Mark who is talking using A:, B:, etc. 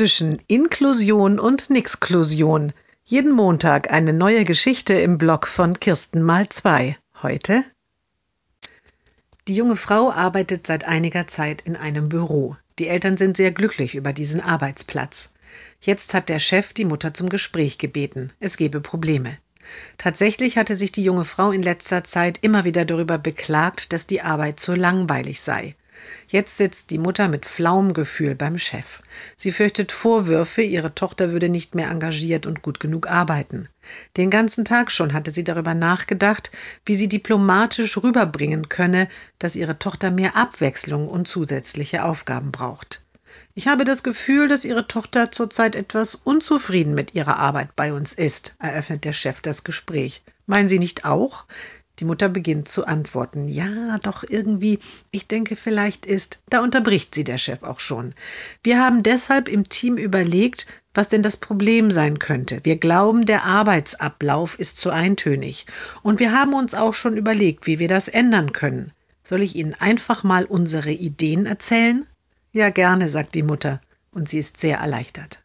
A: zwischen Inklusion und Nixklusion. Jeden Montag eine neue Geschichte im Blog von Kirsten mal zwei. Heute? Die junge Frau arbeitet seit einiger Zeit in einem Büro. Die Eltern sind sehr glücklich über diesen Arbeitsplatz. Jetzt hat der Chef die Mutter zum Gespräch gebeten. Es gebe Probleme. Tatsächlich hatte sich die junge Frau in letzter Zeit immer wieder darüber beklagt, dass die Arbeit zu langweilig sei. Jetzt sitzt die Mutter mit flauem Gefühl beim Chef. Sie fürchtet Vorwürfe, ihre Tochter würde nicht mehr engagiert und gut genug arbeiten. Den ganzen Tag schon hatte sie darüber nachgedacht, wie sie diplomatisch rüberbringen könne, dass ihre Tochter mehr Abwechslung und zusätzliche Aufgaben braucht. Ich habe das Gefühl, dass Ihre Tochter zurzeit etwas unzufrieden mit ihrer Arbeit bei uns ist, eröffnet der Chef das Gespräch. Meinen Sie nicht auch? Die Mutter beginnt zu antworten. Ja, doch irgendwie, ich denke, vielleicht ist. Da unterbricht sie der Chef auch schon. Wir haben deshalb im Team überlegt, was denn das Problem sein könnte. Wir glauben, der Arbeitsablauf ist zu eintönig. Und wir haben uns auch schon überlegt, wie wir das ändern können. Soll ich Ihnen einfach mal unsere Ideen erzählen? Ja, gerne, sagt die Mutter, und sie ist sehr erleichtert.